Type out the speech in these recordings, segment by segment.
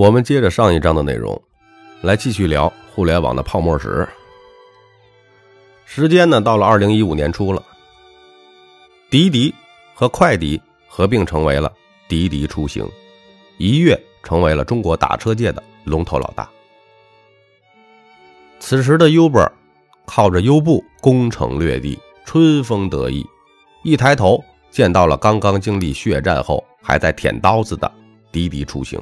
我们接着上一章的内容，来继续聊互联网的泡沫史。时间呢，到了二零一五年初了，滴滴和快滴合并成为了滴滴出行，一跃成为了中国打车界的龙头老大。此时的 Uber 靠着优步攻城略地，春风得意，一抬头见到了刚刚经历血战后还在舔刀子的滴滴出行。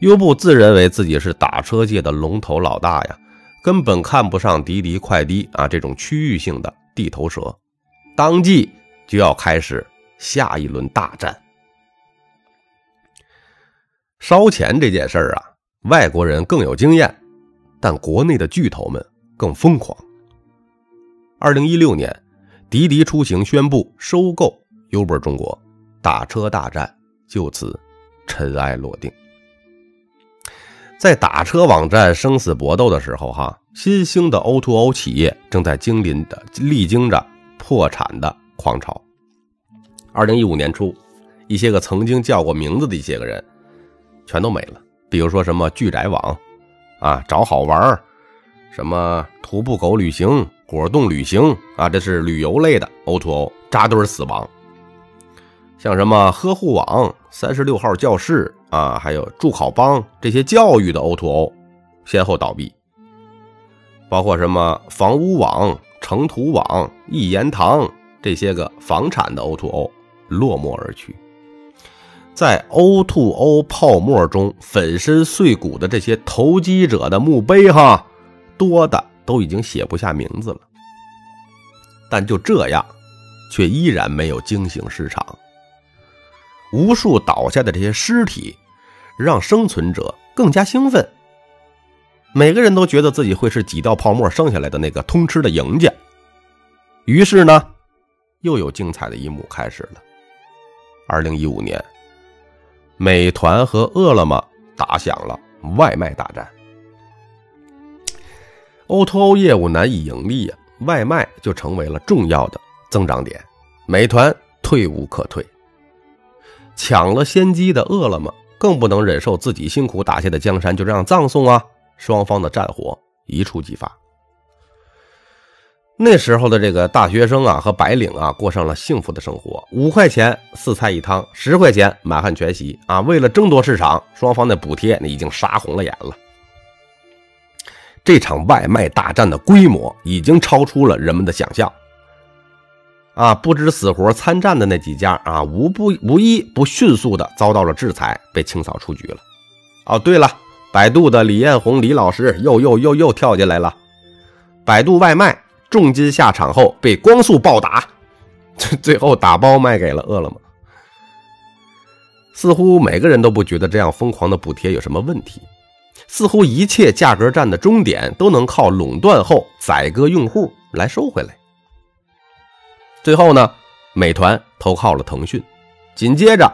优步自认为自己是打车界的龙头老大呀，根本看不上滴滴快滴啊这种区域性的地头蛇，当即就要开始下一轮大战。烧钱这件事儿啊，外国人更有经验，但国内的巨头们更疯狂。二零一六年，滴滴出行宣布收购 Uber 中国，打车大战就此尘埃落定。在打车网站生死搏斗的时候，哈，新兴的 O2O 企业正在经历的历经着破产的狂潮。二零一五年初，一些个曾经叫过名字的一些个人，全都没了。比如说什么聚宅网，啊，找好玩什么徒步狗旅行、果冻旅行啊，这是旅游类的 O2O，扎堆死亡。像什么呵护网、三十六号教室啊，还有助考帮这些教育的 O2O，先后倒闭。包括什么房屋网、成图网、一言堂这些个房产的 O2O 落寞而去。在 O2O 泡沫中粉身碎骨的这些投机者的墓碑，哈，多的都已经写不下名字了。但就这样，却依然没有惊醒市场。无数倒下的这些尸体，让生存者更加兴奋。每个人都觉得自己会是挤掉泡沫剩下来的那个通吃的赢家。于是呢，又有精彩的一幕开始了。二零一五年，美团和饿了么打响了外卖大战。O2O 业务难以盈利呀，外卖就成为了重要的增长点。美团退无可退。抢了先机的饿了么，更不能忍受自己辛苦打下的江山就这样葬送啊！双方的战火一触即发。那时候的这个大学生啊和白领啊，过上了幸福的生活，五块钱四菜一汤，十块钱满汉全席啊！为了争夺市场，双方的补贴那已经杀红了眼了。这场外卖大战的规模已经超出了人们的想象。啊，不知死活参战的那几家啊，无不无一不迅速的遭到了制裁，被清扫出局了。哦，对了，百度的李彦宏李老师又又又又跳进来了。百度外卖重金下场后被光速暴打，最最后打包卖给了饿了么。似乎每个人都不觉得这样疯狂的补贴有什么问题，似乎一切价格战的终点都能靠垄断后宰割用户来收回来。最后呢，美团投靠了腾讯，紧接着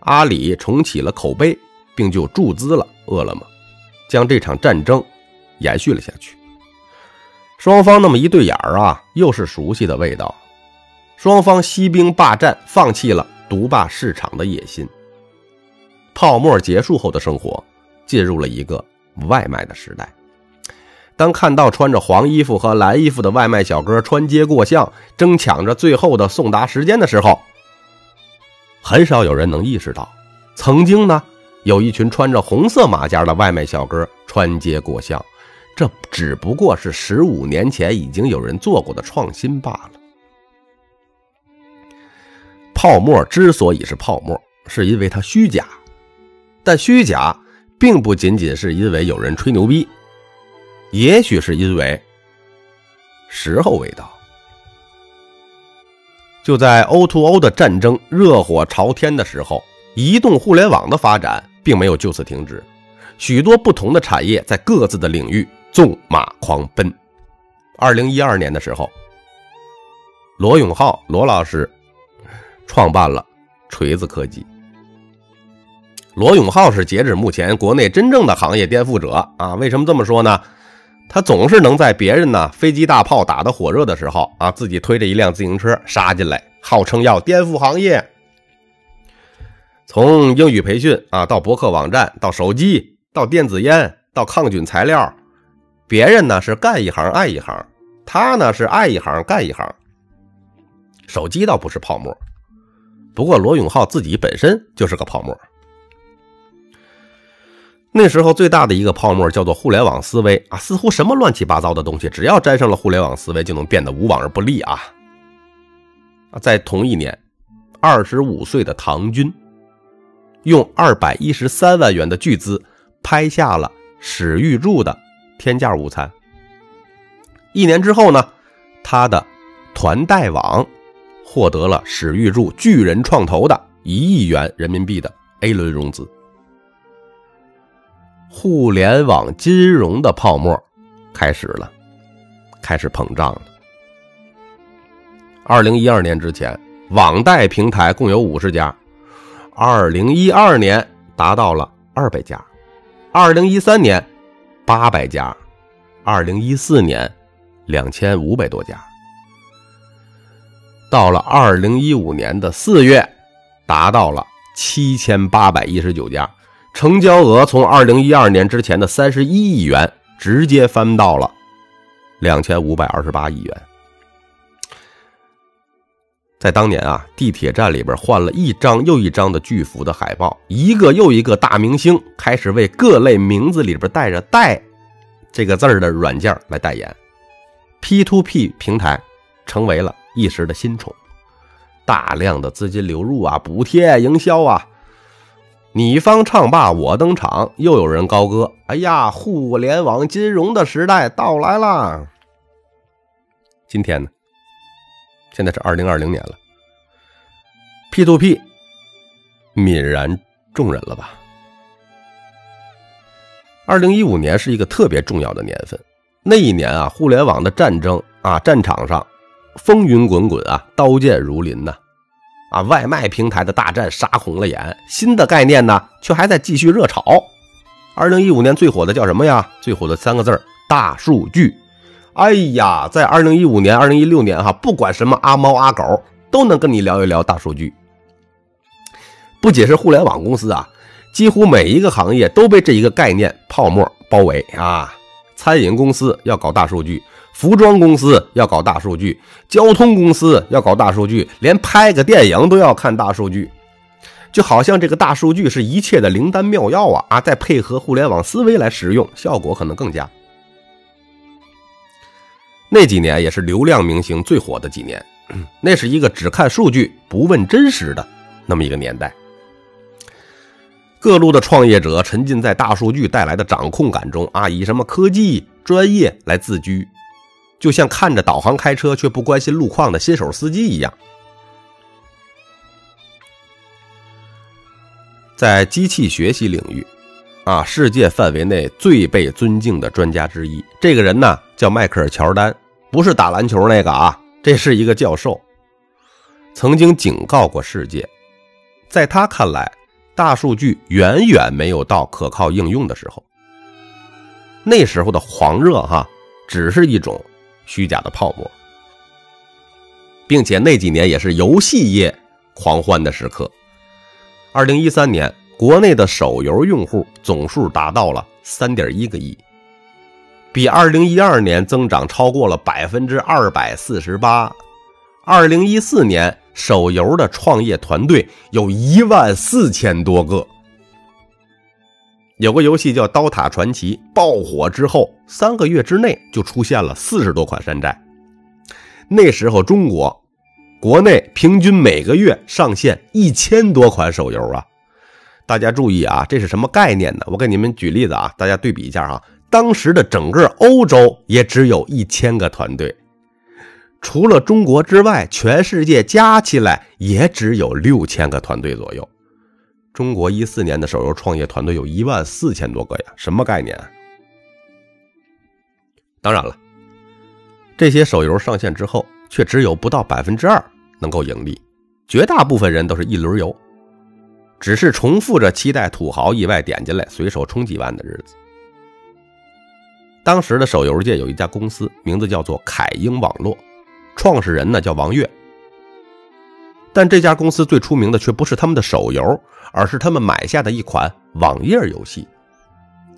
阿里重启了口碑，并就注资了饿了么，将这场战争延续了下去。双方那么一对眼儿啊，又是熟悉的味道。双方息兵霸占，放弃了独霸市场的野心。泡沫结束后的生活，进入了一个外卖的时代。当看到穿着黄衣服和蓝衣服的外卖小哥穿街过巷，争抢着最后的送达时间的时候，很少有人能意识到，曾经呢，有一群穿着红色马甲的外卖小哥穿街过巷，这只不过是十五年前已经有人做过的创新罢了。泡沫之所以是泡沫，是因为它虚假，但虚假并不仅仅是因为有人吹牛逼。也许是因为时候未到。就在 O2O O 的战争热火朝天的时候，移动互联网的发展并没有就此停止，许多不同的产业在各自的领域纵马狂奔。二零一二年的时候，罗永浩罗老师创办了锤子科技。罗永浩是截止目前国内真正的行业颠覆者啊！为什么这么说呢？他总是能在别人呢飞机大炮打得火热的时候啊，自己推着一辆自行车杀进来，号称要颠覆行业。从英语培训啊，到博客网站，到手机，到电子烟，到抗菌材料，别人呢是干一行爱一行，他呢是爱一行干一行。手机倒不是泡沫，不过罗永浩自己本身就是个泡沫。那时候最大的一个泡沫叫做互联网思维啊，似乎什么乱七八糟的东西，只要沾上了互联网思维，就能变得无往而不利啊。在同一年，二十五岁的唐军用二百一十三万元的巨资拍下了史玉柱的《天价午餐》。一年之后呢，他的团贷网获得了史玉柱巨人创投的一亿元人民币的 A 轮融资。互联网金融的泡沫开始了，开始膨胀了。二零一二年之前，网贷平台共有五十家，二零一二年达到了二百家，二零一三年八百家，二零一四年两千五百多家，到了二零一五年的四月，达到了七千八百一十九家。成交额从二零一二年之前的三十一亿元，直接翻到了两千五百二十八亿元。在当年啊，地铁站里边换了一张又一张的巨幅的海报，一个又一个大明星开始为各类名字里边带着“带”这个字儿的软件来代言，P to P 平台成为了一时的新宠，大量的资金流入啊，补贴啊营销啊。你方唱罢我登场，又有人高歌：“哎呀，互联网金融的时代到来啦！”今天呢，现在是二零二零年了，P to P 泯然众人了吧？二零一五年是一个特别重要的年份，那一年啊，互联网的战争啊，战场上风云滚滚啊，刀剑如林呐。啊外卖平台的大战杀红了眼，新的概念呢，却还在继续热炒。二零一五年最火的叫什么呀？最火的三个字大数据。哎呀，在二零一五年、二零一六年哈，不管什么阿猫阿狗，都能跟你聊一聊大数据。不仅是互联网公司啊，几乎每一个行业都被这一个概念泡沫包围啊。餐饮公司要搞大数据。服装公司要搞大数据，交通公司要搞大数据，连拍个电影都要看大数据，就好像这个大数据是一切的灵丹妙药啊！啊，再配合互联网思维来使用，效果可能更佳。那几年也是流量明星最火的几年，那是一个只看数据不问真实的那么一个年代。各路的创业者沉浸在大数据带来的掌控感中啊，以什么科技专业来自居。就像看着导航开车却不关心路况的新手司机一样，在机器学习领域，啊，世界范围内最被尊敬的专家之一，这个人呢叫迈克尔·乔丹，不是打篮球那个啊，这是一个教授，曾经警告过世界，在他看来，大数据远远没有到可靠应用的时候，那时候的狂热哈，只是一种。虚假的泡沫，并且那几年也是游戏业狂欢的时刻。二零一三年，国内的手游用户总数达到了三点一个亿，比二零一二年增长超过了百分之二百四十八。二零一四年，手游的创业团队有一万四千多个。有个游戏叫《刀塔传奇》，爆火之后，三个月之内就出现了四十多款山寨。那时候，中国国内平均每个月上线一千多款手游啊！大家注意啊，这是什么概念呢？我给你们举例子啊，大家对比一下啊。当时的整个欧洲也只有一千个团队，除了中国之外，全世界加起来也只有六千个团队左右。中国一四年的手游创业团队有一万四千多个呀，什么概念？当然了，这些手游上线之后，却只有不到百分之二能够盈利，绝大部分人都是一轮游，只是重复着期待土豪意外点进来随手充几万的日子。当时的手游界有一家公司，名字叫做凯英网络，创始人呢叫王跃。但这家公司最出名的却不是他们的手游，而是他们买下的一款网页游戏。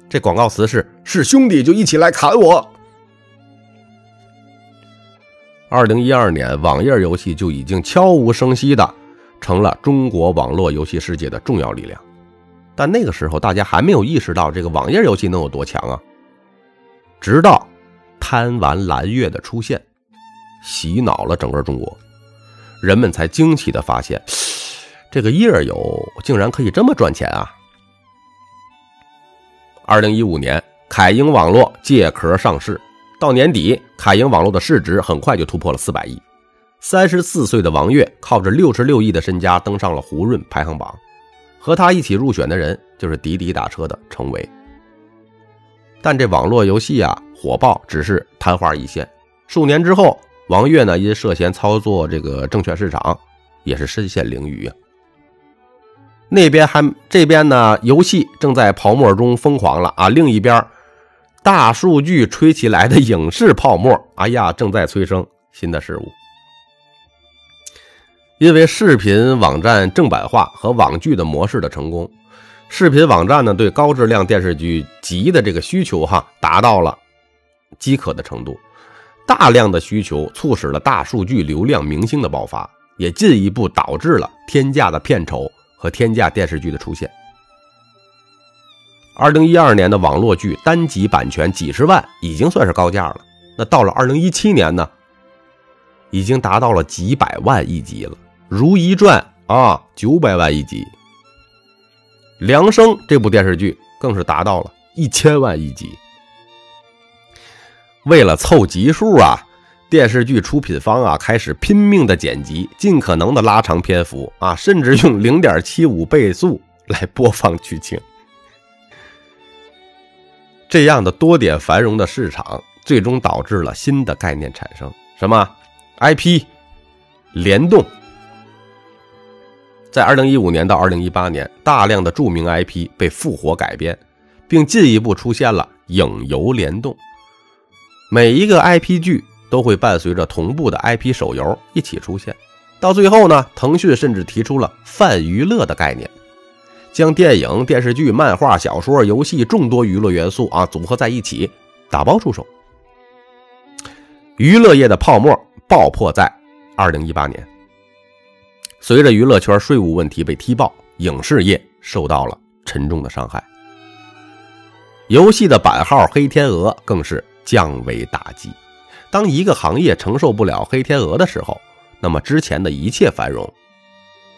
这广告词是：“是兄弟就一起来砍我。”二零一二年，网页游戏就已经悄无声息的成了中国网络游戏世界的重要力量。但那个时候，大家还没有意识到这个网页游戏能有多强啊！直到贪玩蓝月的出现，洗脑了整个中国，人们才惊奇的发现，这个页游竟然可以这么赚钱啊！二零一五年，凯英网络借壳上市。到年底，凯英网络的市值很快就突破了四百亿。三十四岁的王悦靠着六十六亿的身家登上了胡润排行榜，和他一起入选的人就是滴滴打车的程维。但这网络游戏啊，火爆只是昙花一现。数年之后，王悦呢因涉嫌操作这个证券市场，也是身陷囹圄啊。那边还这边呢，游戏正在泡沫中疯狂了啊！另一边。大数据吹起来的影视泡沫，哎呀，正在催生新的事物。因为视频网站正版化和网剧的模式的成功，视频网站呢对高质量电视剧集的这个需求哈达到了饥渴的程度，大量的需求促使了大数据流量明星的爆发，也进一步导致了天价的片酬和天价电视剧的出现。二零一二年的网络剧单集版权几十万已经算是高价了，那到了二零一七年呢，已经达到了几百万一集了。《如懿传》啊，九百万一集，《梁生》这部电视剧更是达到了一千万一集。为了凑集数啊，电视剧出品方啊开始拼命的剪辑，尽可能的拉长篇幅啊，甚至用零点七五倍速来播放剧情。这样的多点繁荣的市场，最终导致了新的概念产生，什么 IP 联动。在二零一五年到二零一八年，大量的著名 IP 被复活改编，并进一步出现了影游联动。每一个 IP 剧都会伴随着同步的 IP 手游一起出现，到最后呢，腾讯甚至提出了泛娱乐的概念。将电影、电视剧、漫画、小说、游戏众多娱乐元素啊组合在一起，打包出售。娱乐业的泡沫爆破在二零一八年。随着娱乐圈税务问题被踢爆，影视业受到了沉重的伤害。游戏的版号“黑天鹅”更是降维打击。当一个行业承受不了“黑天鹅”的时候，那么之前的一切繁荣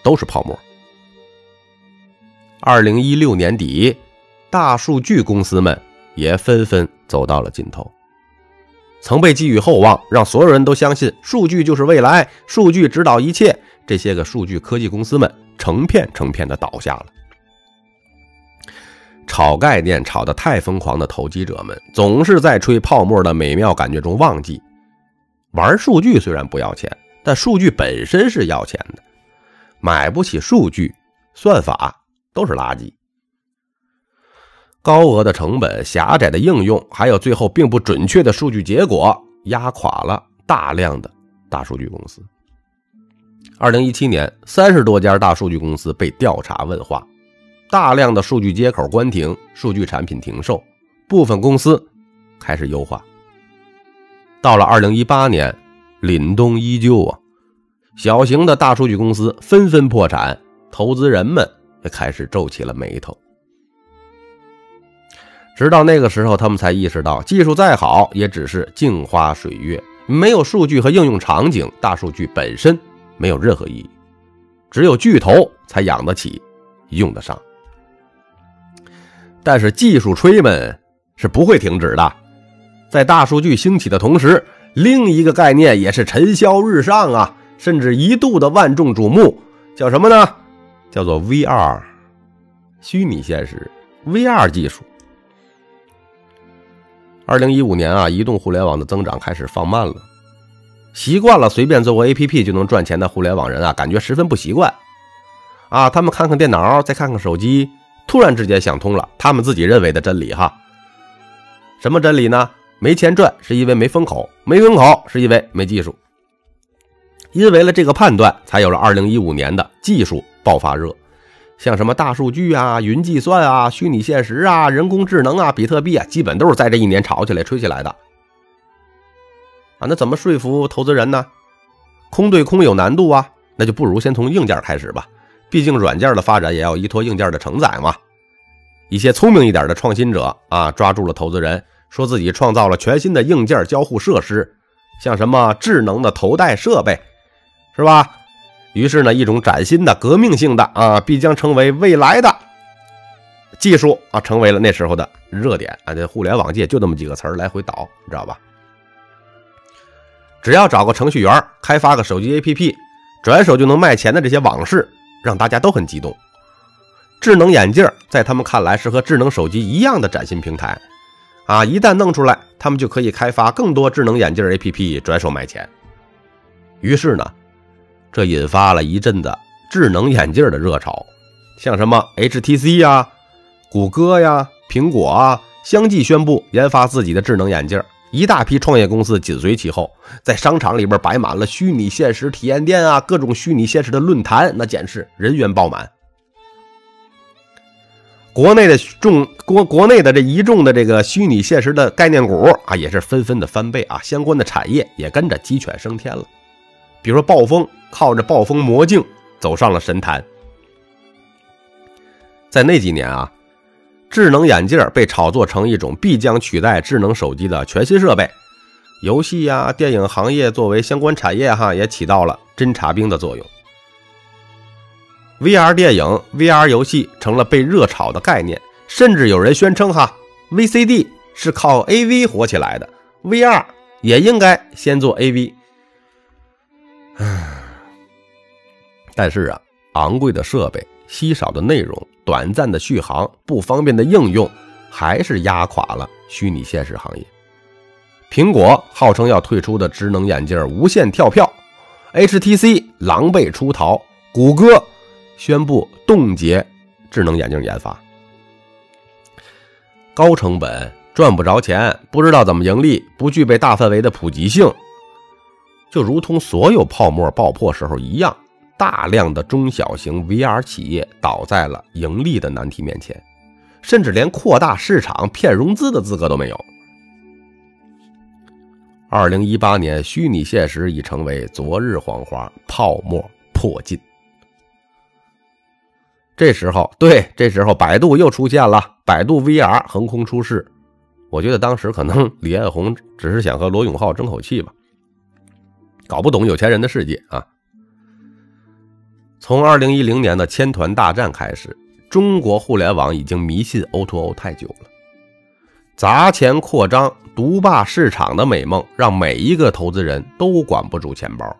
都是泡沫。二零一六年底，大数据公司们也纷纷走到了尽头。曾被寄予厚望，让所有人都相信数据就是未来，数据指导一切，这些个数据科技公司们成片成片的倒下了。炒概念炒得太疯狂的投机者们，总是在吹泡沫的美妙感觉中忘记，玩数据虽然不要钱，但数据本身是要钱的，买不起数据算法。都是垃圾，高额的成本、狭窄的应用，还有最后并不准确的数据结果，压垮了大量的大数据公司。二零一七年，三十多家大数据公司被调查问话，大量的数据接口关停，数据产品停售，部分公司开始优化。到了二零一八年，凛冬依旧啊，小型的大数据公司纷纷破产，投资人们也。开始皱起了眉头，直到那个时候，他们才意识到，技术再好，也只是镜花水月，没有数据和应用场景，大数据本身没有任何意义。只有巨头才养得起，用得上。但是技术吹们是不会停止的，在大数据兴起的同时，另一个概念也是尘嚣日上啊，甚至一度的万众瞩目，叫什么呢？叫做 VR，虚拟现实 VR 技术。二零一五年啊，移动互联网的增长开始放慢了。习惯了随便做个 APP 就能赚钱的互联网人啊，感觉十分不习惯。啊，他们看看电脑，再看看手机，突然之间想通了他们自己认为的真理哈。什么真理呢？没钱赚是因为没风口，没风口是因为没技术。因为了这个判断，才有了二零一五年的技术。爆发热，像什么大数据啊、云计算啊、虚拟现实啊、人工智能啊、比特币啊，基本都是在这一年炒起来、吹起来的。啊，那怎么说服投资人呢？空对空有难度啊，那就不如先从硬件开始吧。毕竟软件的发展也要依托硬件的承载嘛。一些聪明一点的创新者啊，抓住了投资人，说自己创造了全新的硬件交互设施，像什么智能的头戴设备，是吧？于是呢，一种崭新的、革命性的啊，必将成为未来的技术啊，成为了那时候的热点啊。这互联网界就那么几个词儿来回倒，你知道吧？只要找个程序员开发个手机 APP，转手就能卖钱的这些往事，让大家都很激动。智能眼镜在他们看来是和智能手机一样的崭新平台啊！一旦弄出来，他们就可以开发更多智能眼镜 APP，转手卖钱。于是呢，这引发了一阵的智能眼镜的热潮，像什么 HTC 呀、谷歌呀、苹果啊，相继宣布研发自己的智能眼镜。一大批创业公司紧随其后，在商场里边摆满了虚拟现实体验店啊，各种虚拟现实的论坛，那简直人员爆满。国内的众国国内的这一众的这个虚拟现实的概念股啊，也是纷纷的翻倍啊，相关的产业也跟着鸡犬升天了。比如说暴风，靠着暴风魔镜走上了神坛。在那几年啊。智能眼镜被炒作成一种必将取代智能手机的全新设备，游戏呀、电影行业作为相关产业哈，也起到了侦察兵的作用。VR 电影、VR 游戏成了被热炒的概念，甚至有人宣称哈，VCD 是靠 AV 火起来的，VR 也应该先做 AV。唉，但是啊，昂贵的设备。稀少的内容、短暂的续航、不方便的应用，还是压垮了虚拟现实行业。苹果号称要退出的智能眼镜无限跳票，HTC 狼狈出逃，谷歌宣布冻结智能眼镜研发。高成本赚不着钱，不知道怎么盈利，不具备大范围的普及性，就如同所有泡沫爆破时候一样。大量的中小型 VR 企业倒在了盈利的难题面前，甚至连扩大市场、骗融资的资格都没有。二零一八年，虚拟现实已成为昨日黄花，泡沫破尽。这时候，对，这时候百度又出现了，百度 VR 横空出世。我觉得当时可能李彦宏只是想和罗永浩争口气吧，搞不懂有钱人的世界啊。从二零一零年的千团大战开始，中国互联网已经迷信 O2O o 太久了，砸钱扩张、独霸市场的美梦，让每一个投资人都管不住钱包，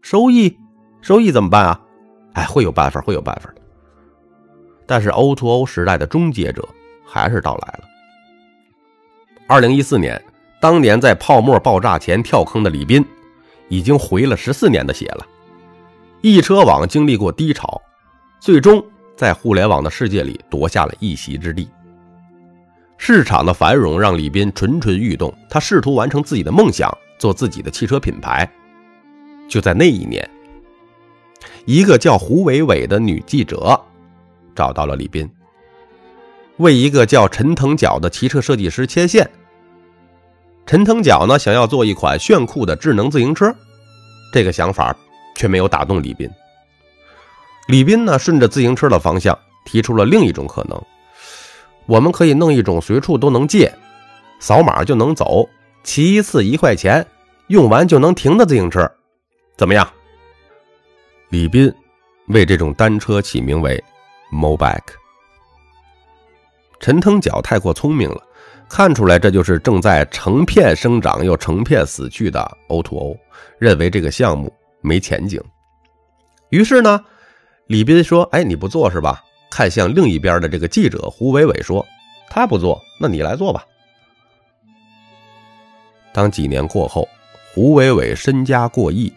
收益，收益怎么办啊？哎，会有办法，会有办法的。但是 O2O 时代的终结者还是到来了。二零一四年，当年在泡沫爆炸前跳坑的李斌，已经回了十四年的血了。易车网经历过低潮，最终在互联网的世界里夺下了一席之地。市场的繁荣让李斌蠢蠢欲动，他试图完成自己的梦想，做自己的汽车品牌。就在那一年，一个叫胡伟伟的女记者找到了李斌，为一个叫陈腾角的汽车设计师牵线。陈腾角呢，想要做一款炫酷的智能自行车，这个想法。却没有打动李斌。李斌呢，顺着自行车的方向提出了另一种可能：我们可以弄一种随处都能借、扫码就能走、骑一次一块钱、用完就能停的自行车，怎么样？李斌为这种单车起名为 “Mobike”。陈腾角太过聪明了，看出来这就是正在成片生长又成片死去的 O2O，认为这个项目。没前景，于是呢，李斌说：“哎，你不做是吧？”看向另一边的这个记者胡伟伟说：“他不做，那你来做吧。”当几年过后，胡伟伟身家过亿，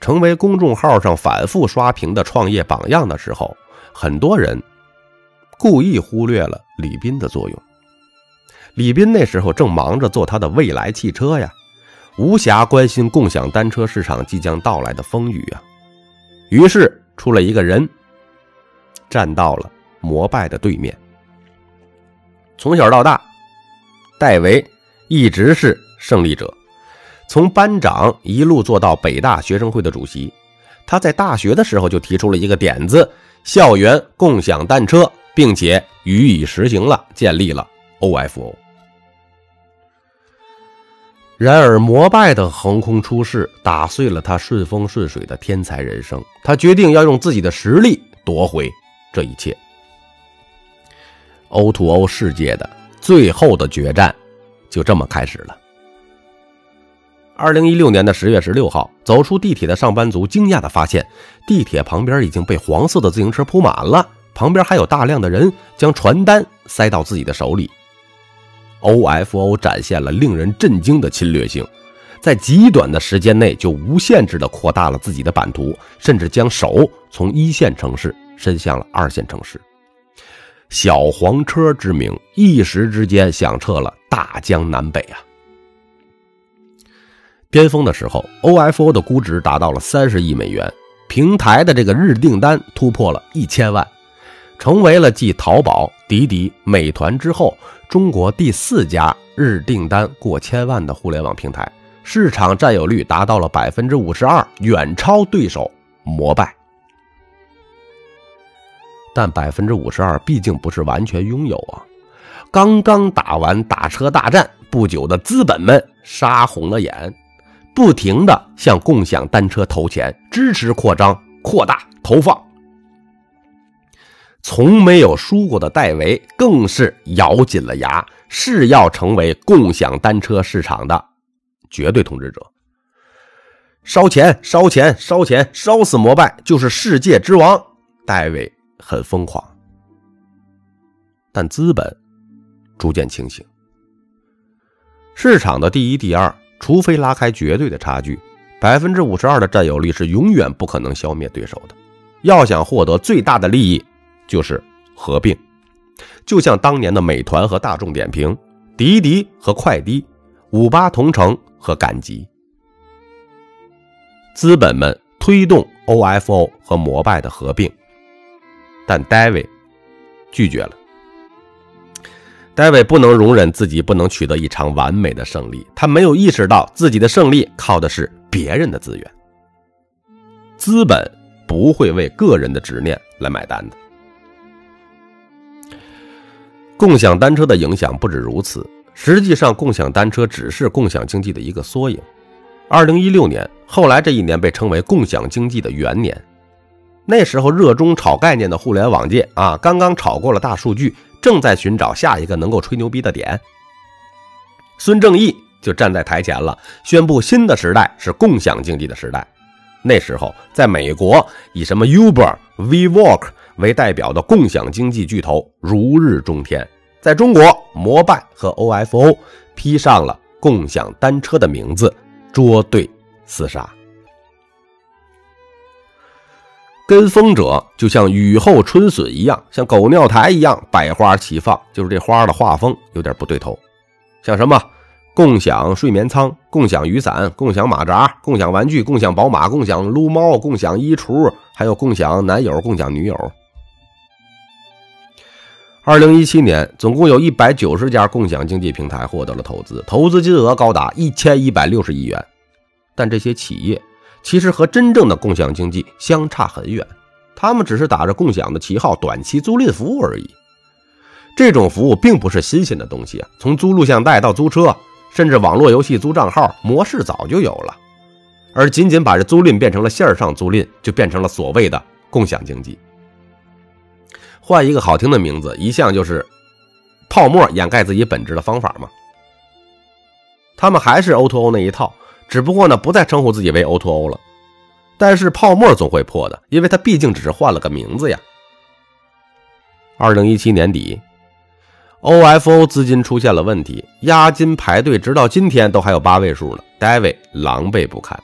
成为公众号上反复刷屏的创业榜样的时候，很多人故意忽略了李斌的作用。李斌那时候正忙着做他的未来汽车呀。无暇关心共享单车市场即将到来的风雨啊！于是出了一个人，站到了摩拜的对面。从小到大，戴维一直是胜利者，从班长一路做到北大学生会的主席。他在大学的时候就提出了一个点子：校园共享单车，并且予以实行了，建立了 OFO。然而，摩拜的横空出世打碎了他顺风顺水的天才人生。他决定要用自己的实力夺回这一切。O2O 世界的最后的决战就这么开始了。二零一六年的十月十六号，走出地铁的上班族惊讶地发现，地铁旁边已经被黄色的自行车铺满了，旁边还有大量的人将传单塞到自己的手里。OFO 展现了令人震惊的侵略性，在极短的时间内就无限制地扩大了自己的版图，甚至将手从一线城市伸向了二线城市。小黄车之名一时之间响彻了大江南北啊！巅峰的时候，OFO 的估值达到了三十亿美元，平台的这个日订单突破了一千万，成为了继淘宝、滴滴、美团之后。中国第四家日订单过千万的互联网平台，市场占有率达到了百分之五十二，远超对手摩拜。但百分之五十二毕竟不是完全拥有啊！刚刚打完打车大战不久的资本们杀红了眼，不停的向共享单车投钱，支持扩张、扩大投放。从没有输过的戴维更是咬紧了牙，是要成为共享单车市场的绝对统治者。烧钱，烧钱，烧钱，烧死摩拜就是世界之王。戴维很疯狂，但资本逐渐清醒。市场的第一、第二，除非拉开绝对的差距，百分之五十二的占有率是永远不可能消灭对手的。要想获得最大的利益。就是合并，就像当年的美团和大众点评、滴滴和快滴、五八同城和赶集，资本们推动 OFO 和摩拜的合并，但 David 拒绝了。David 不能容忍自己不能取得一场完美的胜利，他没有意识到自己的胜利靠的是别人的资源，资本不会为个人的执念来买单的。共享单车的影响不止如此，实际上，共享单车只是共享经济的一个缩影。二零一六年，后来这一年被称为共享经济的元年。那时候，热衷炒概念的互联网界啊，刚刚炒过了大数据，正在寻找下一个能够吹牛逼的点。孙正义就站在台前了，宣布新的时代是共享经济的时代。那时候，在美国，以什么 Uber、WeWork。为代表的共享经济巨头如日中天，在中国，摩拜和 OFO 披上了共享单车的名字，捉对厮杀。跟风者就像雨后春笋一样，像狗尿台一样，百花齐放。就是这花的画风有点不对头，像什么共享睡眠舱、共享雨伞、共享马扎、共享玩具、共享宝马、共享撸猫、共享衣橱，还有共享男友、共享女友。二零一七年，总共有一百九十家共享经济平台获得了投资，投资金额高达一千一百六十亿元。但这些企业其实和真正的共享经济相差很远，他们只是打着共享的旗号，短期租赁服务而已。这种服务并不是新鲜的东西啊，从租录像带到租车，甚至网络游戏租账号，模式早就有了。而仅仅把这租赁变成了线上租赁，就变成了所谓的共享经济。换一个好听的名字，一向就是泡沫掩盖自己本质的方法嘛。他们还是 O2O 那一套，只不过呢，不再称呼自己为 O2O 了。但是泡沫总会破的，因为它毕竟只是换了个名字呀。二零一七年底，OFO 资金出现了问题，押金排队，直到今天都还有八位数呢。David 狼狈不堪。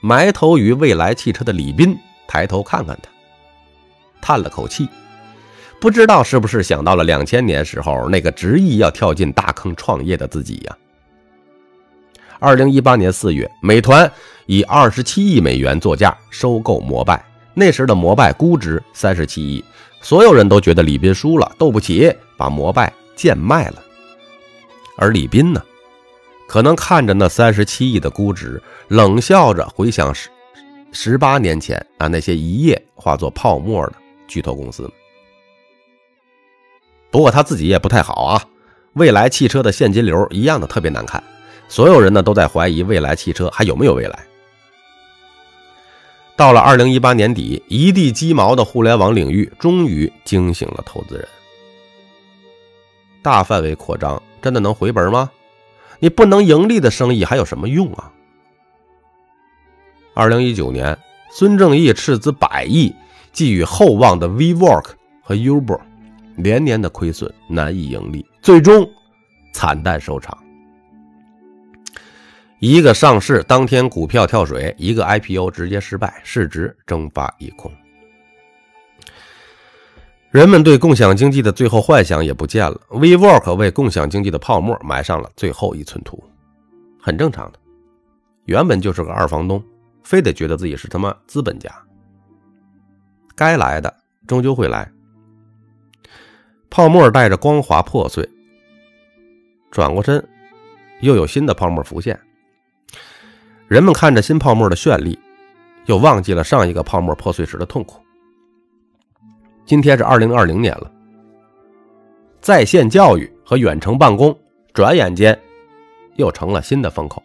埋头于未来汽车的李斌抬头看看他。叹了口气，不知道是不是想到了两千年时候那个执意要跳进大坑创业的自己呀。二零一八年四月，美团以二十七亿美元作价收购摩拜，那时的摩拜估值三十七亿，所有人都觉得李斌输了，斗不起，把摩拜贱卖了。而李斌呢，可能看着那三十七亿的估值，冷笑着回想十十八年前啊那些一夜化作泡沫的巨头公司。不过他自己也不太好啊，未来汽车的现金流一样的特别难看，所有人呢都在怀疑未来汽车还有没有未来。到了二零一八年底，一地鸡毛的互联网领域终于惊醒了投资人。大范围扩张真的能回本吗？你不能盈利的生意还有什么用啊？二零一九年，孙正义斥资百亿寄予厚望的 WeWork 和 Uber，连年的亏损，难以盈利，最终惨淡收场。一个上市当天股票跳水，一个 IPO 直接失败，市值蒸发一空。人们对共享经济的最后幻想也不见了，WeWork 为共享经济的泡沫埋上了最后一寸土，很正常的。原本就是个二房东，非得觉得自己是他妈资本家，该来的终究会来。泡沫带着光滑破碎，转过身，又有新的泡沫浮现。人们看着新泡沫的绚丽，又忘记了上一个泡沫破碎时的痛苦。今天是二零二零年了，在线教育和远程办公转眼间又成了新的风口。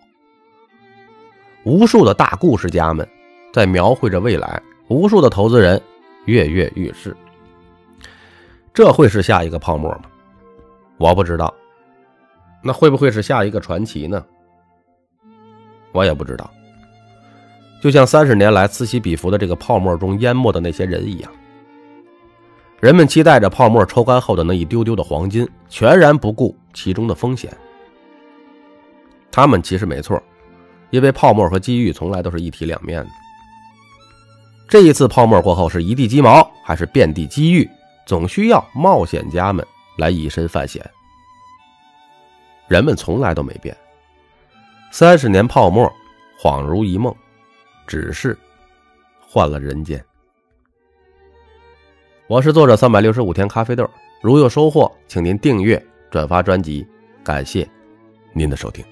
无数的大故事家们在描绘着未来，无数的投资人跃跃欲试。这会是下一个泡沫吗？我不知道。那会不会是下一个传奇呢？我也不知道，就像三十年来此起彼伏的这个泡沫中淹没的那些人一样，人们期待着泡沫抽干后的那一丢丢的黄金，全然不顾其中的风险。他们其实没错，因为泡沫和机遇从来都是一体两面的。这一次泡沫过后是一地鸡毛还是遍地机遇，总需要冒险家们来以身犯险。人们从来都没变。三十年泡沫，恍如一梦，只是换了人间。我是作者三百六十五天咖啡豆，如有收获，请您订阅、转发专辑，感谢您的收听。